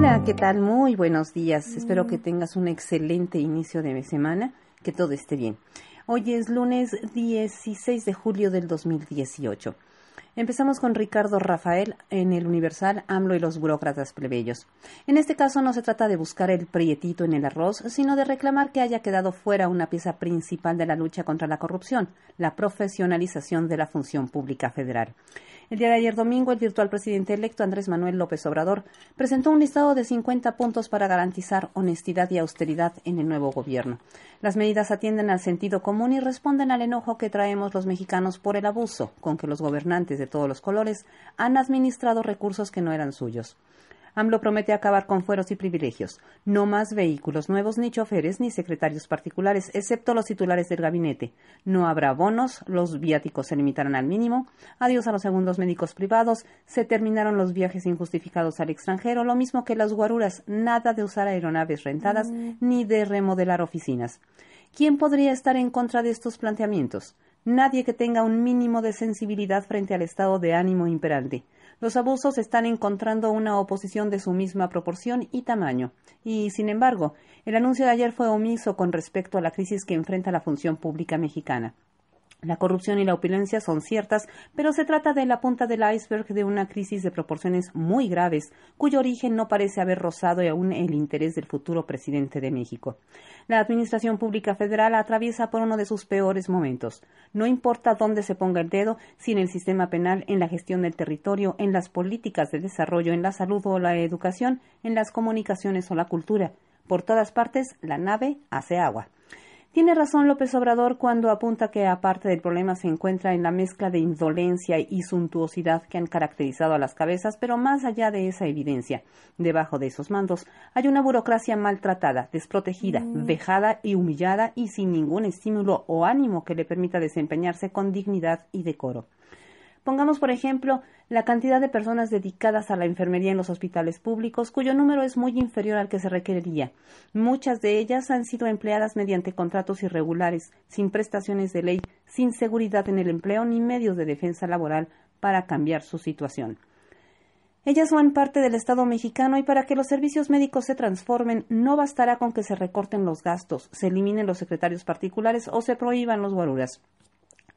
Hola, ¿qué tal? Muy buenos días. Espero que tengas un excelente inicio de semana, que todo esté bien. Hoy es lunes 16 de julio del 2018. Empezamos con Ricardo Rafael en el Universal, AMLO y los burócratas plebeyos. En este caso no se trata de buscar el prietito en el arroz, sino de reclamar que haya quedado fuera una pieza principal de la lucha contra la corrupción, la profesionalización de la función pública federal. El día de ayer domingo, el virtual presidente electo Andrés Manuel López Obrador presentó un listado de 50 puntos para garantizar honestidad y austeridad en el nuevo gobierno. Las medidas atienden al sentido común y responden al enojo que traemos los mexicanos por el abuso con que los gobernantes de todos los colores han administrado recursos que no eran suyos. AMLO promete acabar con fueros y privilegios. No más vehículos nuevos, ni choferes, ni secretarios particulares, excepto los titulares del gabinete. No habrá bonos, los viáticos se limitarán al mínimo. Adiós a los segundos médicos privados. Se terminaron los viajes injustificados al extranjero, lo mismo que las guaruras. Nada de usar aeronaves rentadas, ni de remodelar oficinas. ¿Quién podría estar en contra de estos planteamientos? Nadie que tenga un mínimo de sensibilidad frente al estado de ánimo imperante. Los abusos están encontrando una oposición de su misma proporción y tamaño. Y, sin embargo, el anuncio de ayer fue omiso con respecto a la crisis que enfrenta la función pública mexicana. La corrupción y la opulencia son ciertas, pero se trata de la punta del iceberg de una crisis de proporciones muy graves, cuyo origen no parece haber rozado aún el interés del futuro presidente de México. La Administración Pública Federal atraviesa por uno de sus peores momentos. No importa dónde se ponga el dedo, si en el sistema penal, en la gestión del territorio, en las políticas de desarrollo, en la salud o la educación, en las comunicaciones o la cultura. Por todas partes, la nave hace agua. Tiene razón López Obrador cuando apunta que aparte del problema se encuentra en la mezcla de indolencia y suntuosidad que han caracterizado a las cabezas, pero más allá de esa evidencia, debajo de esos mandos hay una burocracia maltratada, desprotegida, mm. vejada y humillada y sin ningún estímulo o ánimo que le permita desempeñarse con dignidad y decoro. Pongamos, por ejemplo, la cantidad de personas dedicadas a la enfermería en los hospitales públicos, cuyo número es muy inferior al que se requeriría. Muchas de ellas han sido empleadas mediante contratos irregulares, sin prestaciones de ley, sin seguridad en el empleo ni medios de defensa laboral para cambiar su situación. Ellas son parte del Estado mexicano y para que los servicios médicos se transformen no bastará con que se recorten los gastos, se eliminen los secretarios particulares o se prohíban los guaruras.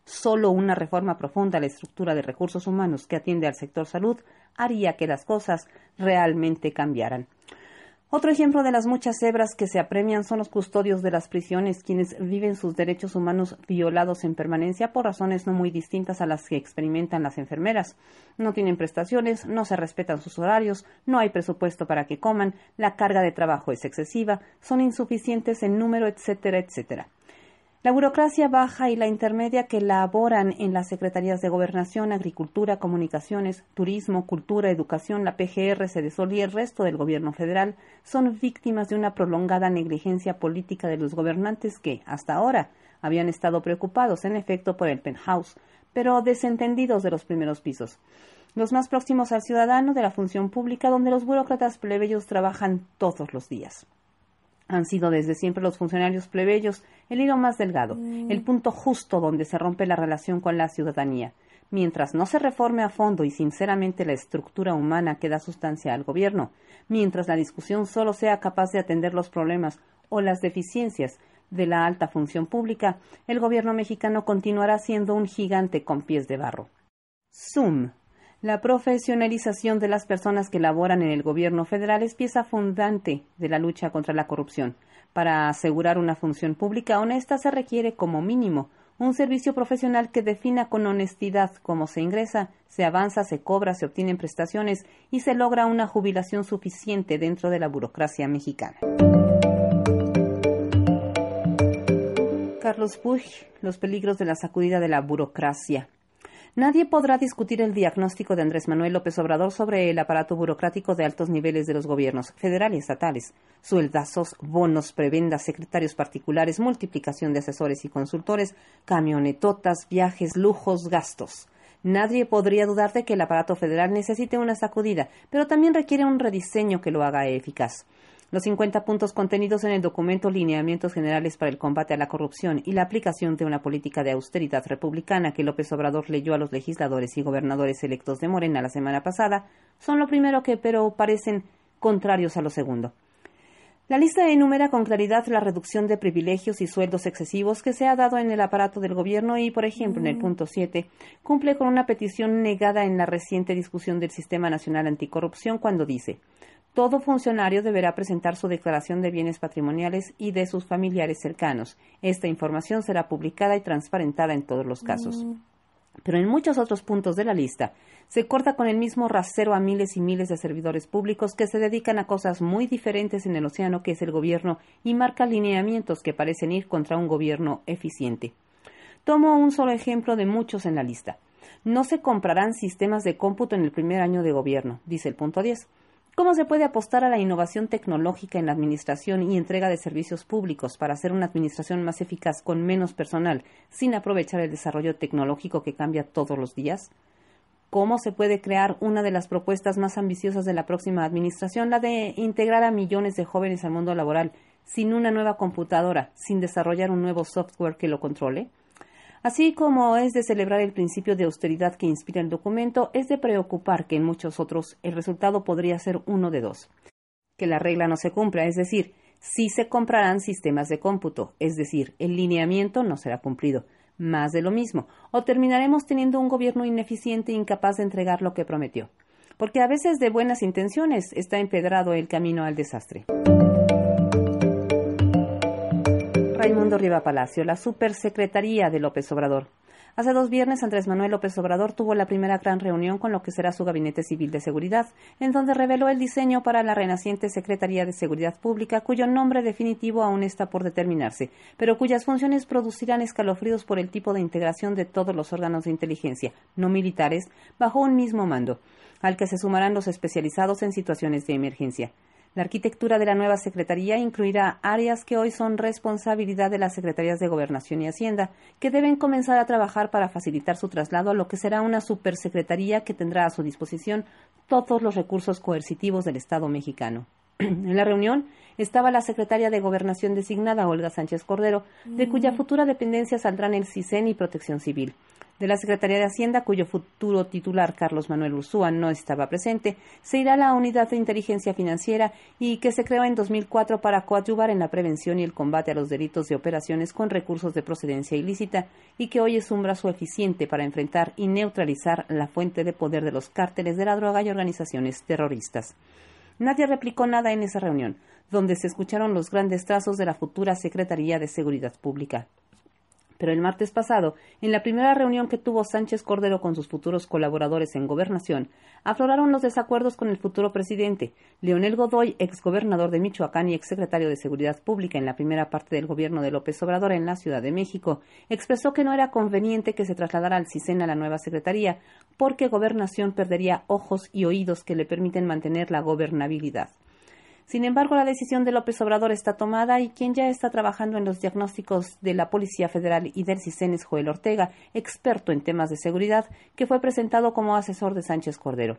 Solo una reforma profunda a la estructura de recursos humanos que atiende al sector salud haría que las cosas realmente cambiaran. Otro ejemplo de las muchas cebras que se apremian son los custodios de las prisiones, quienes viven sus derechos humanos violados en permanencia por razones no muy distintas a las que experimentan las enfermeras. No tienen prestaciones, no se respetan sus horarios, no hay presupuesto para que coman, la carga de trabajo es excesiva, son insuficientes en número, etcétera, etcétera. La burocracia baja y la intermedia que laboran en las Secretarías de Gobernación, Agricultura, Comunicaciones, Turismo, Cultura, Educación, la PGR, Sedesol y el resto del Gobierno federal son víctimas de una prolongada negligencia política de los gobernantes que, hasta ahora, habían estado preocupados, en efecto, por el penthouse, pero desentendidos de los primeros pisos. Los más próximos al ciudadano de la función pública, donde los burócratas plebeyos trabajan todos los días han sido desde siempre los funcionarios plebeyos el hilo más delgado, mm. el punto justo donde se rompe la relación con la ciudadanía. Mientras no se reforme a fondo y sinceramente la estructura humana que da sustancia al gobierno, mientras la discusión solo sea capaz de atender los problemas o las deficiencias de la alta función pública, el gobierno mexicano continuará siendo un gigante con pies de barro. Zoom la profesionalización de las personas que laboran en el gobierno federal es pieza fundante de la lucha contra la corrupción. Para asegurar una función pública honesta se requiere, como mínimo, un servicio profesional que defina con honestidad cómo se ingresa, se avanza, se cobra, se obtienen prestaciones y se logra una jubilación suficiente dentro de la burocracia mexicana. Carlos Puig, los peligros de la sacudida de la burocracia. Nadie podrá discutir el diagnóstico de Andrés Manuel López Obrador sobre el aparato burocrático de altos niveles de los gobiernos federal y estatales, sueldazos, bonos, prebendas, secretarios particulares, multiplicación de asesores y consultores, camionetotas, viajes, lujos, gastos. Nadie podría dudar de que el aparato federal necesite una sacudida, pero también requiere un rediseño que lo haga eficaz. Los 50 puntos contenidos en el documento Lineamientos Generales para el Combate a la Corrupción y la aplicación de una política de austeridad republicana que López Obrador leyó a los legisladores y gobernadores electos de Morena la semana pasada son lo primero que, pero parecen contrarios a lo segundo. La lista enumera con claridad la reducción de privilegios y sueldos excesivos que se ha dado en el aparato del gobierno y, por ejemplo, en el punto 7, cumple con una petición negada en la reciente discusión del Sistema Nacional Anticorrupción cuando dice todo funcionario deberá presentar su declaración de bienes patrimoniales y de sus familiares cercanos. Esta información será publicada y transparentada en todos los casos. Mm. Pero en muchos otros puntos de la lista se corta con el mismo rasero a miles y miles de servidores públicos que se dedican a cosas muy diferentes en el océano que es el gobierno y marca lineamientos que parecen ir contra un gobierno eficiente. Tomo un solo ejemplo de muchos en la lista. No se comprarán sistemas de cómputo en el primer año de gobierno, dice el punto 10. ¿Cómo se puede apostar a la innovación tecnológica en la administración y entrega de servicios públicos para hacer una administración más eficaz con menos personal, sin aprovechar el desarrollo tecnológico que cambia todos los días? ¿Cómo se puede crear una de las propuestas más ambiciosas de la próxima administración, la de integrar a millones de jóvenes al mundo laboral, sin una nueva computadora, sin desarrollar un nuevo software que lo controle? Así como es de celebrar el principio de austeridad que inspira el documento, es de preocupar que en muchos otros el resultado podría ser uno de dos. Que la regla no se cumpla, es decir, sí se comprarán sistemas de cómputo, es decir, el lineamiento no será cumplido. Más de lo mismo, o terminaremos teniendo un gobierno ineficiente e incapaz de entregar lo que prometió. Porque a veces de buenas intenciones está empedrado el camino al desastre. Raimundo Riva Palacio, la supersecretaría de López Obrador. Hace dos viernes, Andrés Manuel López Obrador tuvo la primera gran reunión con lo que será su Gabinete Civil de Seguridad, en donde reveló el diseño para la renaciente Secretaría de Seguridad Pública, cuyo nombre definitivo aún está por determinarse, pero cuyas funciones producirán escalofríos por el tipo de integración de todos los órganos de inteligencia, no militares, bajo un mismo mando, al que se sumarán los especializados en situaciones de emergencia. La arquitectura de la nueva Secretaría incluirá áreas que hoy son responsabilidad de las Secretarías de Gobernación y Hacienda, que deben comenzar a trabajar para facilitar su traslado a lo que será una supersecretaría que tendrá a su disposición todos los recursos coercitivos del Estado mexicano. En la reunión estaba la secretaria de Gobernación designada, Olga Sánchez Cordero, de cuya mm. futura dependencia saldrán el CISEN y Protección Civil de la Secretaría de Hacienda, cuyo futuro titular Carlos Manuel Ursúa no estaba presente, se irá a la Unidad de Inteligencia Financiera y que se creó en 2004 para coadyuvar en la prevención y el combate a los delitos de operaciones con recursos de procedencia ilícita y que hoy es un brazo eficiente para enfrentar y neutralizar la fuente de poder de los cárteles de la droga y organizaciones terroristas. Nadie replicó nada en esa reunión, donde se escucharon los grandes trazos de la futura Secretaría de Seguridad Pública. Pero el martes pasado, en la primera reunión que tuvo Sánchez Cordero con sus futuros colaboradores en gobernación, afloraron los desacuerdos con el futuro presidente. Leonel Godoy, exgobernador de Michoacán y exsecretario de Seguridad Pública en la primera parte del gobierno de López Obrador en la Ciudad de México, expresó que no era conveniente que se trasladara al CISEN a la nueva secretaría, porque gobernación perdería ojos y oídos que le permiten mantener la gobernabilidad. Sin embargo, la decisión de López Obrador está tomada y quien ya está trabajando en los diagnósticos de la Policía Federal y del CISEN es Joel Ortega, experto en temas de seguridad, que fue presentado como asesor de Sánchez Cordero.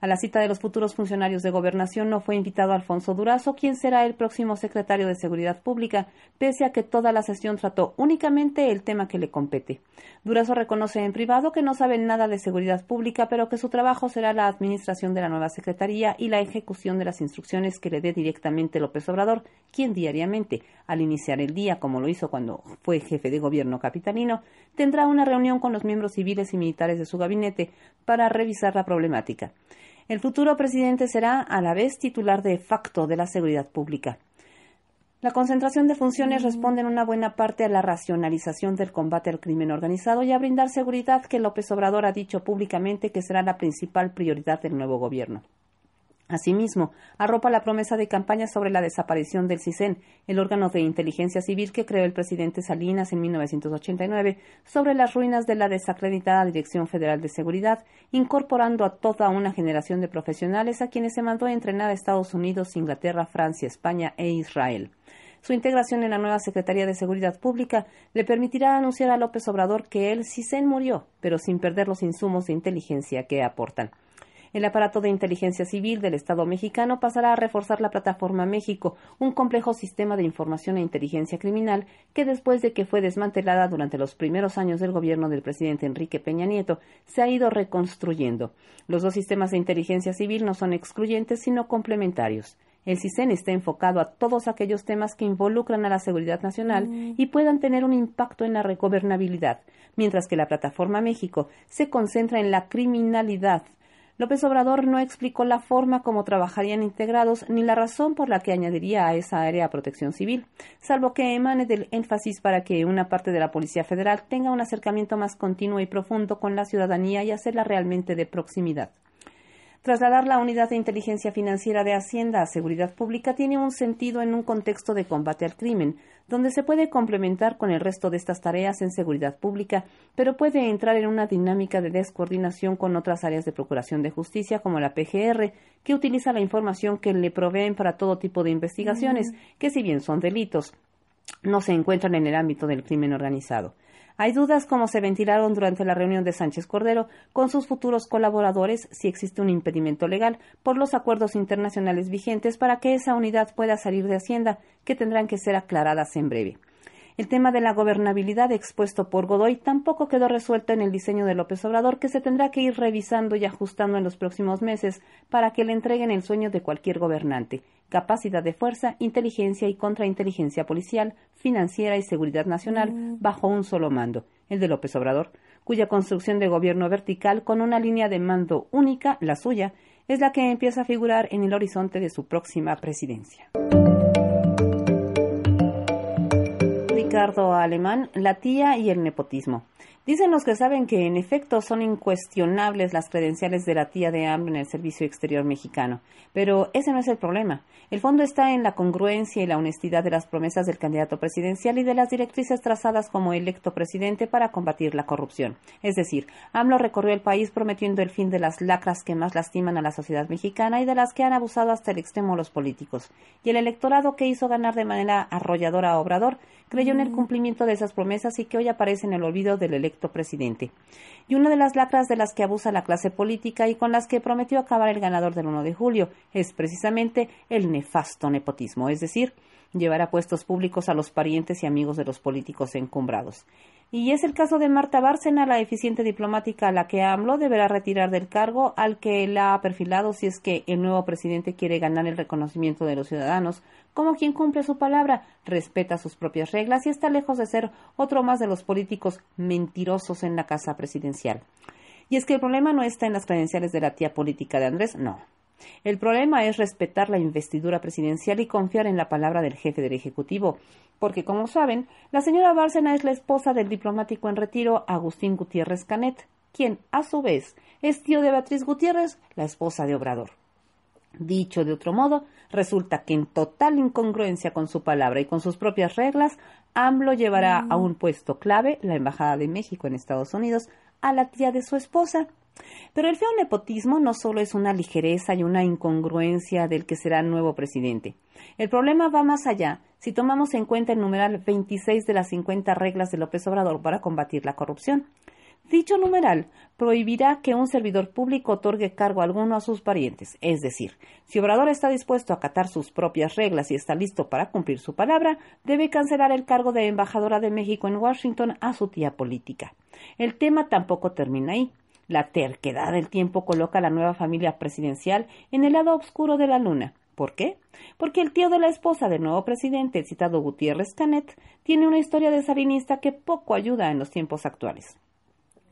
A la cita de los futuros funcionarios de gobernación no fue invitado Alfonso Durazo, quien será el próximo secretario de Seguridad Pública, pese a que toda la sesión trató únicamente el tema que le compete. Durazo reconoce en privado que no sabe nada de seguridad pública, pero que su trabajo será la administración de la nueva secretaría y la ejecución de las instrucciones que le dé directamente López Obrador, quien diariamente, al iniciar el día, como lo hizo cuando fue jefe de gobierno capitalino, tendrá una reunión con los miembros civiles y militares de su gabinete para revisar la problemática. El futuro presidente será a la vez titular de facto de la seguridad pública. La concentración de funciones responde en una buena parte a la racionalización del combate al crimen organizado y a brindar seguridad que López Obrador ha dicho públicamente que será la principal prioridad del nuevo gobierno. Asimismo, arropa la promesa de campaña sobre la desaparición del CISEN, el órgano de inteligencia civil que creó el presidente Salinas en 1989, sobre las ruinas de la desacreditada Dirección Federal de Seguridad, incorporando a toda una generación de profesionales a quienes se mandó a entrenar a Estados Unidos, Inglaterra, Francia, España e Israel. Su integración en la nueva Secretaría de Seguridad Pública le permitirá anunciar a López Obrador que el CISEN murió, pero sin perder los insumos de inteligencia que aportan. El aparato de inteligencia civil del Estado mexicano pasará a reforzar la plataforma México, un complejo sistema de información e inteligencia criminal que después de que fue desmantelada durante los primeros años del gobierno del presidente Enrique Peña Nieto, se ha ido reconstruyendo. Los dos sistemas de inteligencia civil no son excluyentes, sino complementarios. El CISEN está enfocado a todos aquellos temas que involucran a la seguridad nacional mm. y puedan tener un impacto en la recobernabilidad, mientras que la Plataforma México se concentra en la criminalidad, López Obrador no explicó la forma como trabajarían integrados ni la razón por la que añadiría a esa área protección civil, salvo que emane del énfasis para que una parte de la Policía Federal tenga un acercamiento más continuo y profundo con la ciudadanía y hacerla realmente de proximidad. Trasladar la unidad de inteligencia financiera de Hacienda a Seguridad Pública tiene un sentido en un contexto de combate al crimen, donde se puede complementar con el resto de estas tareas en seguridad pública, pero puede entrar en una dinámica de descoordinación con otras áreas de procuración de justicia, como la PGR, que utiliza la información que le proveen para todo tipo de investigaciones, que si bien son delitos, no se encuentran en el ámbito del crimen organizado. Hay dudas, como se ventilaron durante la reunión de Sánchez Cordero con sus futuros colaboradores, si existe un impedimento legal por los acuerdos internacionales vigentes para que esa unidad pueda salir de Hacienda, que tendrán que ser aclaradas en breve. El tema de la gobernabilidad expuesto por Godoy tampoco quedó resuelto en el diseño de López Obrador, que se tendrá que ir revisando y ajustando en los próximos meses para que le entreguen el sueño de cualquier gobernante, capacidad de fuerza, inteligencia y contrainteligencia policial, financiera y seguridad nacional mm. bajo un solo mando, el de López Obrador, cuya construcción de gobierno vertical con una línea de mando única, la suya, es la que empieza a figurar en el horizonte de su próxima presidencia. Ricardo Alemán, la tía y el nepotismo. Dicen los que saben que en efecto son incuestionables las credenciales de la tía de AMLO en el Servicio Exterior mexicano, pero ese no es el problema. El fondo está en la congruencia y la honestidad de las promesas del candidato presidencial y de las directrices trazadas como electo presidente para combatir la corrupción. Es decir, AMLO recorrió el país prometiendo el fin de las lacras que más lastiman a la sociedad mexicana y de las que han abusado hasta el extremo los políticos. Y el electorado que hizo ganar de manera arrolladora a Obrador creyó en el cumplimiento de esas promesas y que hoy aparece en el olvido del presidente. Y una de las lacras de las que abusa la clase política y con las que prometió acabar el ganador del 1 de julio es precisamente el nefasto nepotismo, es decir, llevar a puestos públicos a los parientes y amigos de los políticos encumbrados. Y es el caso de Marta Bárcena, la eficiente diplomática a la que AMLO deberá retirar del cargo al que la ha perfilado si es que el nuevo presidente quiere ganar el reconocimiento de los ciudadanos como quien cumple su palabra, respeta sus propias reglas y está lejos de ser otro más de los políticos mentirosos en la casa presidencial. Y es que el problema no está en las credenciales de la tía política de Andrés, no. El problema es respetar la investidura presidencial y confiar en la palabra del jefe del Ejecutivo, porque, como saben, la señora Bárcena es la esposa del diplomático en retiro Agustín Gutiérrez Canet, quien, a su vez, es tío de Beatriz Gutiérrez, la esposa de Obrador. Dicho de otro modo, resulta que en total incongruencia con su palabra y con sus propias reglas, AMLO llevará a un puesto clave, la Embajada de México en Estados Unidos, a la tía de su esposa, pero el feo nepotismo no solo es una ligereza y una incongruencia del que será nuevo presidente. El problema va más allá si tomamos en cuenta el numeral 26 de las 50 reglas de López Obrador para combatir la corrupción. Dicho numeral prohibirá que un servidor público otorgue cargo alguno a sus parientes. Es decir, si Obrador está dispuesto a acatar sus propias reglas y está listo para cumplir su palabra, debe cancelar el cargo de embajadora de México en Washington a su tía política. El tema tampoco termina ahí. La terquedad del tiempo coloca a la nueva familia presidencial en el lado oscuro de la luna. ¿Por qué? Porque el tío de la esposa del nuevo presidente, el citado Gutiérrez Canet, tiene una historia de salinista que poco ayuda en los tiempos actuales.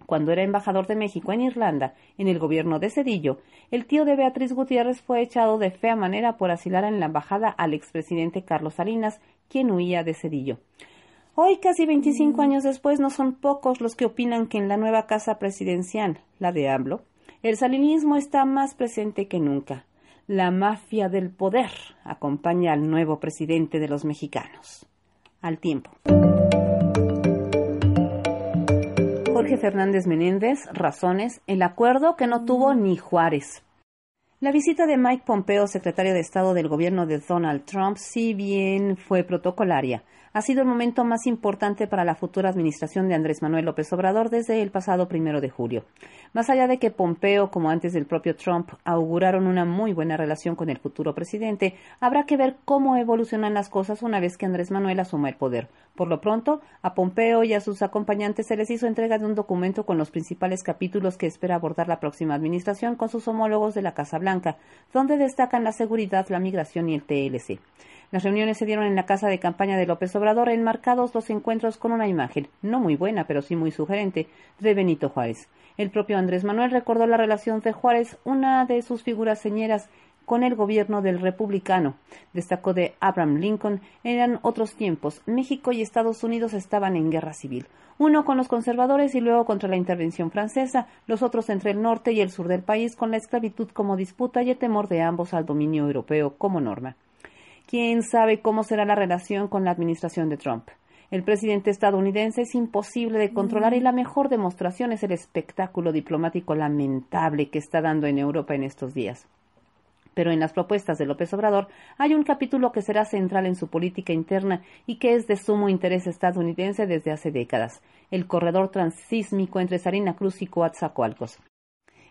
Cuando era embajador de México en Irlanda, en el gobierno de Cedillo, el tío de Beatriz Gutiérrez fue echado de fea manera por asilar en la embajada al expresidente Carlos Salinas, quien huía de Cedillo. Hoy, casi 25 años después, no son pocos los que opinan que en la nueva casa presidencial, la de AMLO, el salinismo está más presente que nunca. La mafia del poder acompaña al nuevo presidente de los mexicanos. Al tiempo. Jorge Fernández Menéndez, razones, el acuerdo que no tuvo ni Juárez. La visita de Mike Pompeo, secretario de Estado del gobierno de Donald Trump, si bien fue protocolaria, ha sido el momento más importante para la futura administración de Andrés Manuel López Obrador desde el pasado primero de julio. Más allá de que Pompeo, como antes del propio Trump, auguraron una muy buena relación con el futuro presidente, habrá que ver cómo evolucionan las cosas una vez que Andrés Manuel asuma el poder. Por lo pronto, a Pompeo y a sus acompañantes se les hizo entrega de un documento con los principales capítulos que espera abordar la próxima administración con sus homólogos de la Casa Blanca, donde destacan la seguridad, la migración y el TLC. Las reuniones se dieron en la casa de campaña de López Obrador, enmarcados los encuentros con una imagen, no muy buena, pero sí muy sugerente, de Benito Juárez. El propio Andrés Manuel recordó la relación de Juárez, una de sus figuras señeras, con el gobierno del republicano. Destacó de Abraham Lincoln, eran otros tiempos. México y Estados Unidos estaban en guerra civil. Uno con los conservadores y luego contra la intervención francesa, los otros entre el norte y el sur del país con la esclavitud como disputa y el temor de ambos al dominio europeo como norma. ¿Quién sabe cómo será la relación con la administración de Trump? El presidente estadounidense es imposible de controlar y la mejor demostración es el espectáculo diplomático lamentable que está dando en Europa en estos días. Pero en las propuestas de López Obrador hay un capítulo que será central en su política interna y que es de sumo interés estadounidense desde hace décadas, el corredor transísmico entre Sarina Cruz y Coatzacoalcos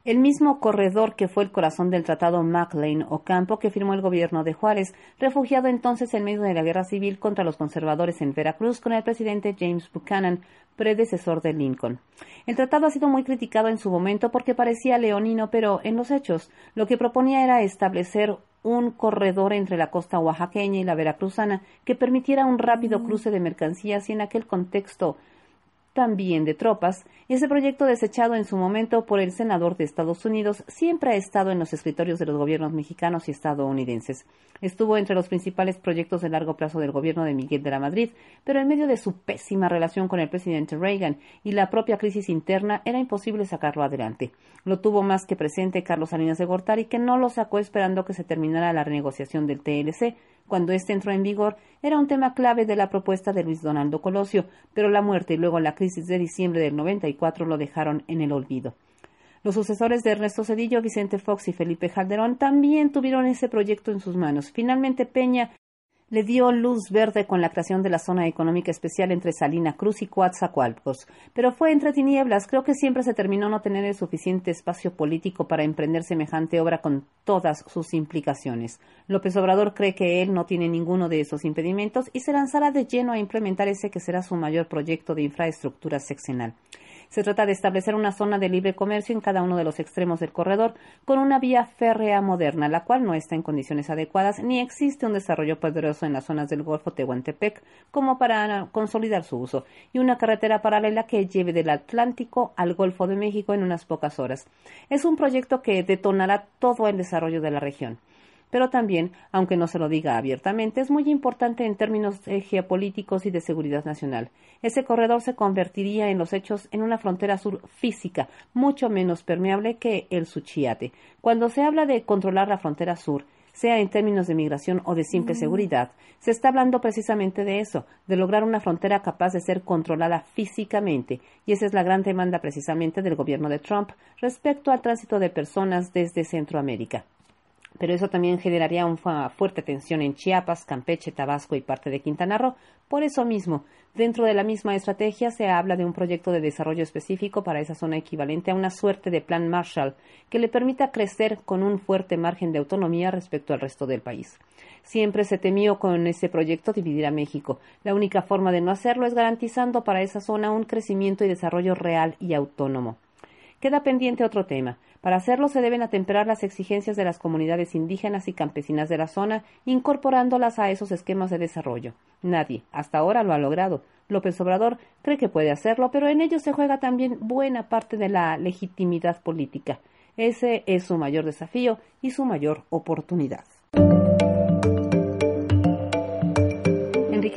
el mismo corredor que fue el corazón del Tratado McLean Ocampo que firmó el gobierno de Juárez, refugiado entonces en medio de la guerra civil contra los conservadores en Veracruz con el presidente James Buchanan, predecesor de Lincoln. El tratado ha sido muy criticado en su momento porque parecía leonino, pero en los hechos lo que proponía era establecer un corredor entre la costa oaxaqueña y la veracruzana que permitiera un rápido cruce de mercancías y en aquel contexto también de tropas, ese proyecto desechado en su momento por el senador de Estados Unidos siempre ha estado en los escritorios de los gobiernos mexicanos y estadounidenses. Estuvo entre los principales proyectos de largo plazo del gobierno de Miguel de la Madrid, pero en medio de su pésima relación con el presidente Reagan y la propia crisis interna era imposible sacarlo adelante. Lo tuvo más que presente Carlos Salinas de Gortari, que no lo sacó esperando que se terminara la renegociación del TLC, cuando éste entró en vigor, era un tema clave de la propuesta de Luis Donaldo Colosio, pero la muerte y luego la crisis de diciembre del 94 lo dejaron en el olvido. Los sucesores de Ernesto Cedillo, Vicente Fox y Felipe Calderón también tuvieron ese proyecto en sus manos. Finalmente Peña le dio luz verde con la creación de la zona económica especial entre Salina Cruz y Coatzacoalcos, pero fue entre tinieblas. Creo que siempre se terminó no tener el suficiente espacio político para emprender semejante obra con todas sus implicaciones. López Obrador cree que él no tiene ninguno de esos impedimentos y se lanzará de lleno a implementar ese que será su mayor proyecto de infraestructura seccional. Se trata de establecer una zona de libre comercio en cada uno de los extremos del corredor con una vía férrea moderna, la cual no está en condiciones adecuadas ni existe un desarrollo poderoso en las zonas del Golfo Tehuantepec como para consolidar su uso, y una carretera paralela que lleve del Atlántico al Golfo de México en unas pocas horas. Es un proyecto que detonará todo el desarrollo de la región pero también, aunque no se lo diga abiertamente, es muy importante en términos geopolíticos y de seguridad nacional. Ese corredor se convertiría en los hechos en una frontera sur física, mucho menos permeable que el Suchiate. Cuando se habla de controlar la frontera sur, sea en términos de migración o de simple mm. seguridad, se está hablando precisamente de eso, de lograr una frontera capaz de ser controlada físicamente, y esa es la gran demanda precisamente del gobierno de Trump respecto al tránsito de personas desde Centroamérica pero eso también generaría una fuerte tensión en Chiapas, Campeche, Tabasco y parte de Quintana Roo. Por eso mismo, dentro de la misma estrategia se habla de un proyecto de desarrollo específico para esa zona equivalente a una suerte de plan Marshall que le permita crecer con un fuerte margen de autonomía respecto al resto del país. Siempre se temió con ese proyecto dividir a México. La única forma de no hacerlo es garantizando para esa zona un crecimiento y desarrollo real y autónomo. Queda pendiente otro tema. Para hacerlo se deben atemperar las exigencias de las comunidades indígenas y campesinas de la zona, incorporándolas a esos esquemas de desarrollo. Nadie, hasta ahora, lo ha logrado. López Obrador cree que puede hacerlo, pero en ello se juega también buena parte de la legitimidad política. Ese es su mayor desafío y su mayor oportunidad.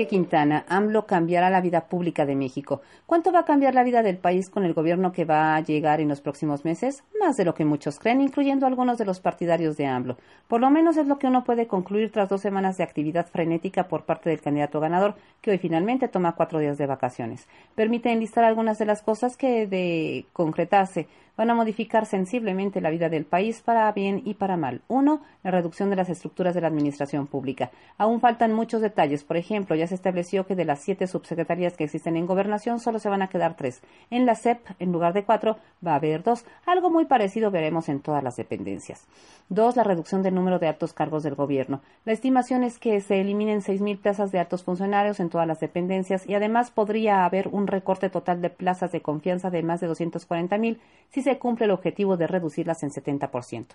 Quintana, AMLO cambiará la vida pública de México. ¿Cuánto va a cambiar la vida del país con el gobierno que va a llegar en los próximos meses? Más de lo que muchos creen, incluyendo algunos de los partidarios de AMLO. Por lo menos es lo que uno puede concluir tras dos semanas de actividad frenética por parte del candidato ganador, que hoy finalmente toma cuatro días de vacaciones. Permite enlistar algunas de las cosas que, de concretarse, van a modificar sensiblemente la vida del país para bien y para mal. Uno, la reducción de las estructuras de la administración pública. Aún faltan muchos detalles. Por ejemplo, ya se estableció que de las siete subsecretarías que existen en gobernación solo se van a quedar tres. En la SEP, en lugar de cuatro, va a haber dos. Algo muy parecido veremos en todas las dependencias. Dos, la reducción del número de altos cargos del gobierno. La estimación es que se eliminen seis mil plazas de altos funcionarios en todas las dependencias y además podría haber un recorte total de plazas de confianza de más de 240 mil si se cumple el objetivo de reducirlas en 70%.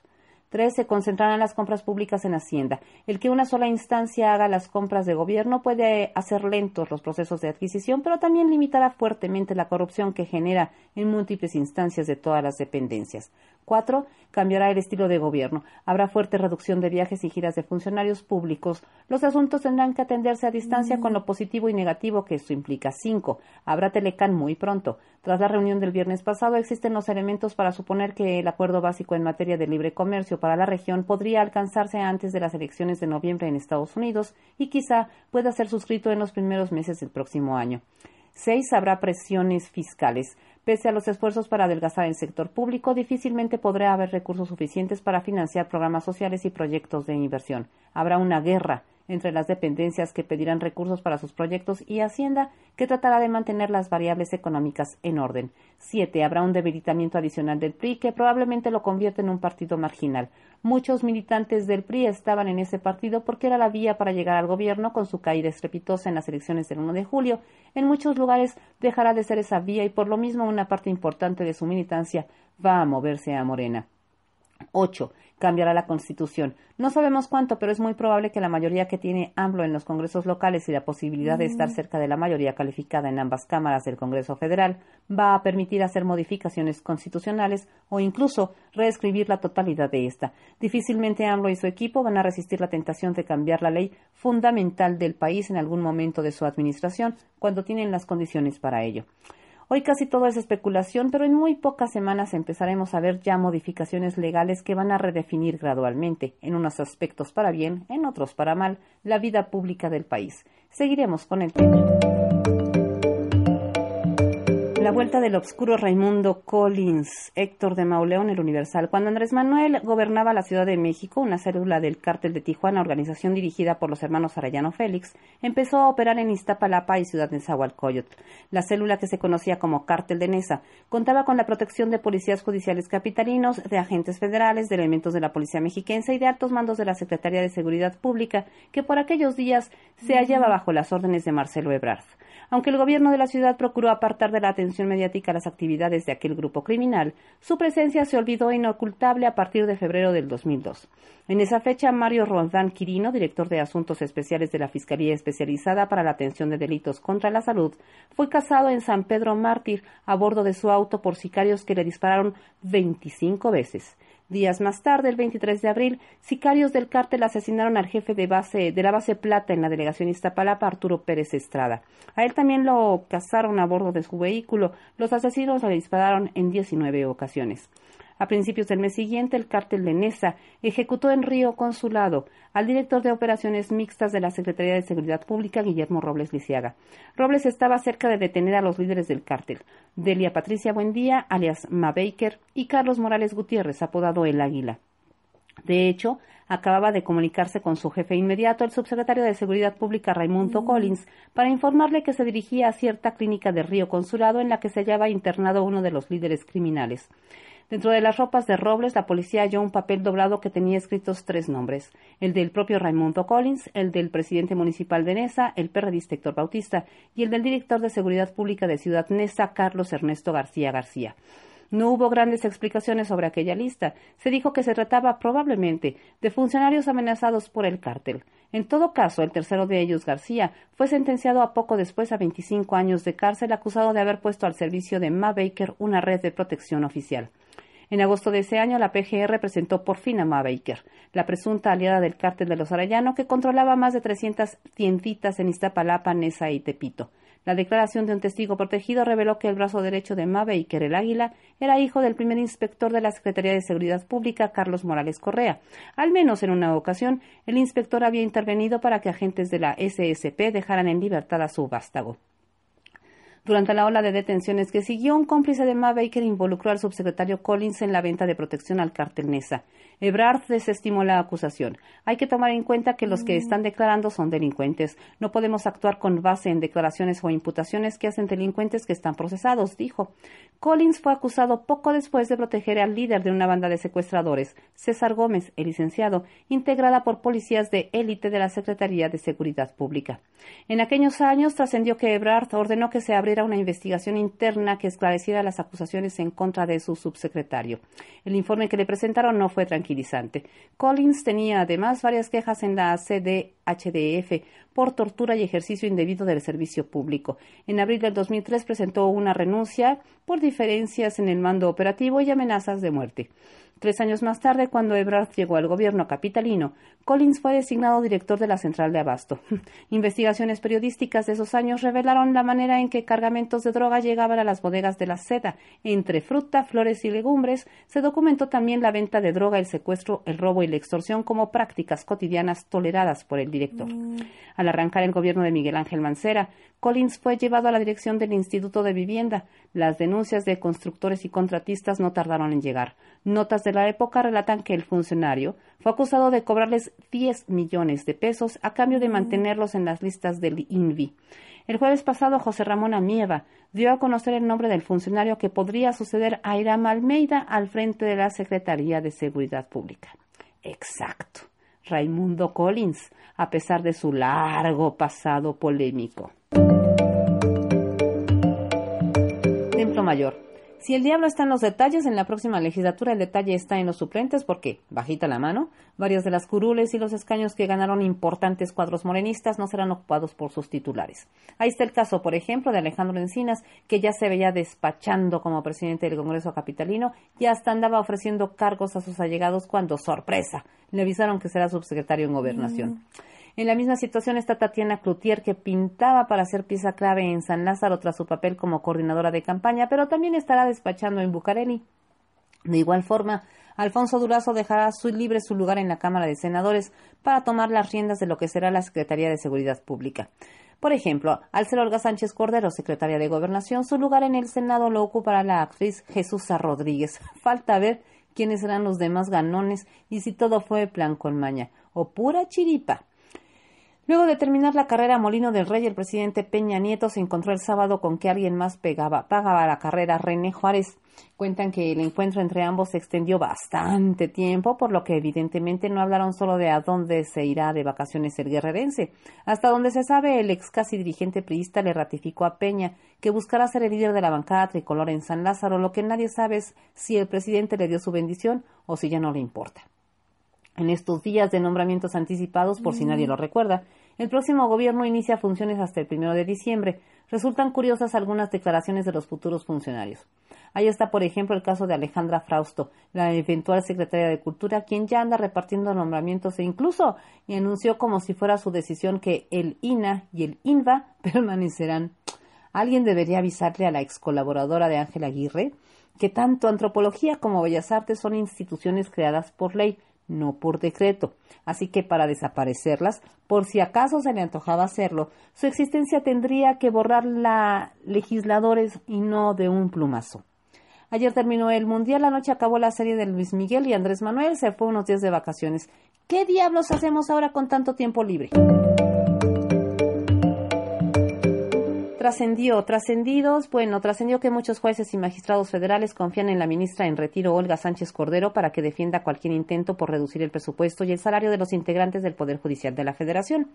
Tres, se concentrarán las compras públicas en Hacienda. El que una sola instancia haga las compras de gobierno puede hacer lentos los procesos de adquisición, pero también limitará fuertemente la corrupción que genera en múltiples instancias de todas las dependencias. Cuatro, cambiará el estilo de gobierno. Habrá fuerte reducción de viajes y giras de funcionarios públicos. Los asuntos tendrán que atenderse a distancia con lo positivo y negativo que esto implica. Cinco, habrá Telecán muy pronto. Tras la reunión del viernes pasado, existen los elementos para suponer que el acuerdo básico en materia de libre comercio para la región podría alcanzarse antes de las elecciones de noviembre en Estados Unidos y quizá pueda ser suscrito en los primeros meses del próximo año. Seis, habrá presiones fiscales. Pese a los esfuerzos para adelgazar el sector público, difícilmente podrá haber recursos suficientes para financiar programas sociales y proyectos de inversión. Habrá una guerra entre las dependencias que pedirán recursos para sus proyectos y Hacienda, que tratará de mantener las variables económicas en orden. Siete, habrá un debilitamiento adicional del PRI que probablemente lo convierte en un partido marginal. Muchos militantes del PRI estaban en ese partido porque era la vía para llegar al gobierno con su caída estrepitosa en las elecciones del 1 de julio. En muchos lugares dejará de ser esa vía y por lo mismo una parte importante de su militancia va a moverse a Morena. 8 cambiará la Constitución. No sabemos cuánto, pero es muy probable que la mayoría que tiene AMLO en los congresos locales y la posibilidad de estar cerca de la mayoría calificada en ambas cámaras del Congreso Federal va a permitir hacer modificaciones constitucionales o incluso reescribir la totalidad de esta. Difícilmente AMLO y su equipo van a resistir la tentación de cambiar la ley fundamental del país en algún momento de su administración cuando tienen las condiciones para ello. Hoy casi todo es especulación, pero en muy pocas semanas empezaremos a ver ya modificaciones legales que van a redefinir gradualmente, en unos aspectos para bien, en otros para mal, la vida pública del país. Seguiremos con el tema. La vuelta del obscuro Raimundo Collins, Héctor de Mauleón, el Universal. Cuando Andrés Manuel gobernaba la Ciudad de México, una célula del cártel de Tijuana, organización dirigida por los hermanos Arellano Félix, empezó a operar en Iztapalapa y Ciudad de Zahualcóyotl. La célula que se conocía como Cártel de Nesa contaba con la protección de policías judiciales capitalinos, de agentes federales, de elementos de la policía mexiquense y de altos mandos de la Secretaría de Seguridad Pública, que por aquellos días se hallaba bajo las órdenes de Marcelo Ebrard. Aunque el gobierno de la ciudad procuró apartar de la atención mediática las actividades de aquel grupo criminal, su presencia se olvidó inocultable a partir de febrero del 2002. En esa fecha, Mario Rondán Quirino, director de Asuntos Especiales de la Fiscalía Especializada para la Atención de Delitos contra la Salud, fue casado en San Pedro Mártir a bordo de su auto por sicarios que le dispararon 25 veces. Días más tarde, el 23 de abril, sicarios del cártel asesinaron al jefe de, base, de la base Plata en la delegación Iztapalapa, Arturo Pérez Estrada. A él también lo cazaron a bordo de su vehículo. Los asesinos le dispararon en 19 ocasiones. A principios del mes siguiente, el cártel de Nesa ejecutó en Río Consulado al director de operaciones mixtas de la Secretaría de Seguridad Pública, Guillermo Robles Lisiaga. Robles estaba cerca de detener a los líderes del cártel, Delia Patricia Buendía, alias Ma Baker, y Carlos Morales Gutiérrez, apodado El Águila. De hecho, acababa de comunicarse con su jefe inmediato, el subsecretario de Seguridad Pública Raimundo. Collins, para informarle que se dirigía a cierta clínica de Río Consulado en la que se hallaba internado uno de los líderes criminales. Dentro de las ropas de Robles, la policía halló un papel doblado que tenía escritos tres nombres, el del propio Raimundo Collins, el del presidente municipal de Nesa, el perredista Héctor Bautista, y el del director de Seguridad Pública de Ciudad Nesa, Carlos Ernesto García García. No hubo grandes explicaciones sobre aquella lista. Se dijo que se trataba probablemente de funcionarios amenazados por el cártel. En todo caso, el tercero de ellos, García, fue sentenciado a poco después a 25 años de cárcel acusado de haber puesto al servicio de Ma Baker una red de protección oficial. En agosto de ese año, la PGR presentó por fin a Ma Baker, la presunta aliada del cártel de los Arellano, que controlaba más de 300 tienditas en Iztapalapa, Nesa y Tepito. La declaración de un testigo protegido reveló que el brazo derecho de Ma Baker, el Águila, era hijo del primer inspector de la Secretaría de Seguridad Pública, Carlos Morales Correa. Al menos en una ocasión, el inspector había intervenido para que agentes de la SSP dejaran en libertad a su vástago. Durante la ola de detenciones que siguió, un cómplice de Ma Baker involucró al subsecretario Collins en la venta de protección al cártel Nesa. Ebrard desestimó la acusación. Hay que tomar en cuenta que los que están declarando son delincuentes. No podemos actuar con base en declaraciones o imputaciones que hacen delincuentes que están procesados, dijo. Collins fue acusado poco después de proteger al líder de una banda de secuestradores, César Gómez, el licenciado, integrada por policías de élite de la Secretaría de Seguridad Pública. En aquellos años trascendió que Ebrard ordenó que se abriera era una investigación interna que esclareciera las acusaciones en contra de su subsecretario. El informe que le presentaron no fue tranquilizante. Collins tenía además varias quejas en la CDHDF por tortura y ejercicio indebido del servicio público. En abril del 2003 presentó una renuncia por diferencias en el mando operativo y amenazas de muerte. Tres años más tarde, cuando Ebrard llegó al gobierno capitalino, Collins fue designado director de la central de abasto. Investigaciones periodísticas de esos años revelaron la manera en que cargamentos de droga llegaban a las bodegas de la seda. Entre fruta, flores y legumbres se documentó también la venta de droga, el secuestro, el robo y la extorsión como prácticas cotidianas toleradas por el director. Mm. Al arrancar el gobierno de Miguel Ángel Mancera, Collins fue llevado a la dirección del Instituto de Vivienda. Las denuncias de constructores y contratistas no tardaron en llegar. Notas de la época relatan que el funcionario fue acusado de cobrarles 10 millones de pesos a cambio de mantenerlos en las listas del INVI. El jueves pasado, José Ramón Amieva dio a conocer el nombre del funcionario que podría suceder a Iram Almeida al frente de la Secretaría de Seguridad Pública. Exacto, Raimundo Collins, a pesar de su largo pasado polémico. Mayor. Si el diablo está en los detalles, en la próxima legislatura el detalle está en los suplentes porque, bajita la mano, varias de las curules y los escaños que ganaron importantes cuadros morenistas no serán ocupados por sus titulares. Ahí está el caso, por ejemplo, de Alejandro Encinas, que ya se veía despachando como presidente del Congreso Capitalino y hasta andaba ofreciendo cargos a sus allegados cuando, sorpresa, le avisaron que será subsecretario en Gobernación. Mm. En la misma situación está Tatiana Cloutier, que pintaba para ser pieza clave en San Lázaro tras su papel como coordinadora de campaña, pero también estará despachando en Bucareli. De igual forma, Alfonso Durazo dejará su libre su lugar en la Cámara de Senadores para tomar las riendas de lo que será la Secretaría de Seguridad Pública. Por ejemplo, al Olga Sánchez Cordero, secretaria de Gobernación, su lugar en el Senado lo ocupará la actriz Jesús Rodríguez. Falta ver quiénes serán los demás ganones y si todo fue plan con maña o pura chiripa. Luego de terminar la carrera Molino del Rey, el presidente Peña Nieto se encontró el sábado con que alguien más pagaba la carrera René Juárez. Cuentan que el encuentro entre ambos se extendió bastante tiempo, por lo que evidentemente no hablaron solo de a dónde se irá de vacaciones el guerrerense. Hasta donde se sabe, el ex casi dirigente priista le ratificó a Peña que buscará ser el líder de la bancada tricolor en San Lázaro. Lo que nadie sabe es si el presidente le dio su bendición o si ya no le importa. En estos días de nombramientos anticipados, por si nadie lo recuerda, el próximo gobierno inicia funciones hasta el primero de diciembre. Resultan curiosas algunas declaraciones de los futuros funcionarios. Ahí está, por ejemplo, el caso de Alejandra Frausto, la eventual secretaria de Cultura, quien ya anda repartiendo nombramientos e incluso anunció como si fuera su decisión que el INA y el INVA permanecerán. Alguien debería avisarle a la ex colaboradora de Ángel Aguirre que tanto antropología como bellas artes son instituciones creadas por ley, no por decreto. Así que para desaparecerlas, por si acaso se le antojaba hacerlo, su existencia tendría que borrarla legisladores y no de un plumazo. Ayer terminó el Mundial, anoche acabó la serie de Luis Miguel y Andrés Manuel se fue unos días de vacaciones. ¿Qué diablos hacemos ahora con tanto tiempo libre? Trascendió, trascendidos, bueno, trascendió que muchos jueces y magistrados federales confían en la ministra en retiro Olga Sánchez Cordero para que defienda cualquier intento por reducir el presupuesto y el salario de los integrantes del Poder Judicial de la Federación.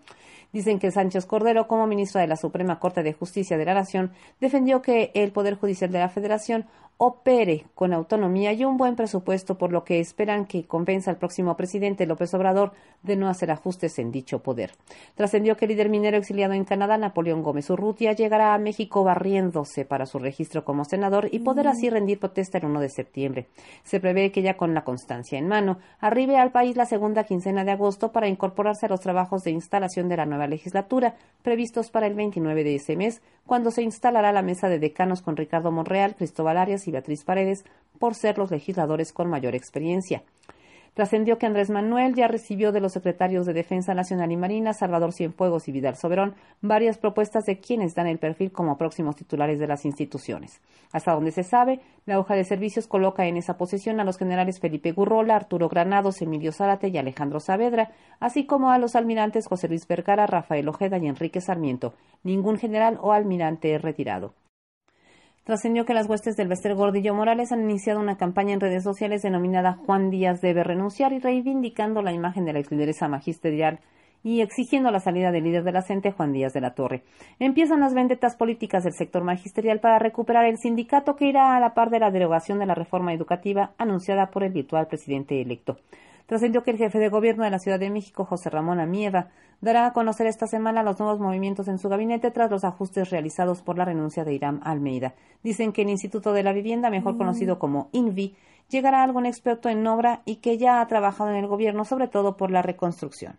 Dicen que Sánchez Cordero, como ministra de la Suprema Corte de Justicia de la Nación, defendió que el Poder Judicial de la Federación opere con autonomía y un buen presupuesto, por lo que esperan que convenza al próximo presidente López Obrador de no hacer ajustes en dicho poder. Trascendió que el líder minero exiliado en Canadá, Napoleón Gómez Urrutia, llegará llegará a México barriéndose para su registro como senador y poder así rendir protesta el 1 de septiembre. Se prevé que ya con la constancia en mano arribe al país la segunda quincena de agosto para incorporarse a los trabajos de instalación de la nueva legislatura previstos para el 29 de ese mes, cuando se instalará la mesa de decanos con Ricardo Monreal, Cristóbal Arias y Beatriz Paredes por ser los legisladores con mayor experiencia. Trascendió que Andrés Manuel ya recibió de los secretarios de Defensa Nacional y Marina, Salvador Cienfuegos y Vidal Soberón, varias propuestas de quienes dan el perfil como próximos titulares de las instituciones. Hasta donde se sabe, la hoja de servicios coloca en esa posición a los generales Felipe Gurrola, Arturo Granados, Emilio Zárate y Alejandro Saavedra, así como a los almirantes José Luis Vergara, Rafael Ojeda y Enrique Sarmiento. Ningún general o almirante retirado. Trascendió que las huestes del Bester Gordillo Morales han iniciado una campaña en redes sociales denominada Juan Díaz debe renunciar y reivindicando la imagen de la exlideresa magisterial y exigiendo la salida del líder de la CENTE, Juan Díaz de la Torre. Empiezan las vendetas políticas del sector magisterial para recuperar el sindicato que irá a la par de la derogación de la reforma educativa anunciada por el virtual presidente electo. Trascendió que el jefe de gobierno de la Ciudad de México, José Ramón Amieva, dará a conocer esta semana los nuevos movimientos en su gabinete tras los ajustes realizados por la renuncia de Irán Almeida. Dicen que el Instituto de la Vivienda, mejor conocido como INVI, llegará a algún experto en obra y que ya ha trabajado en el gobierno, sobre todo por la reconstrucción.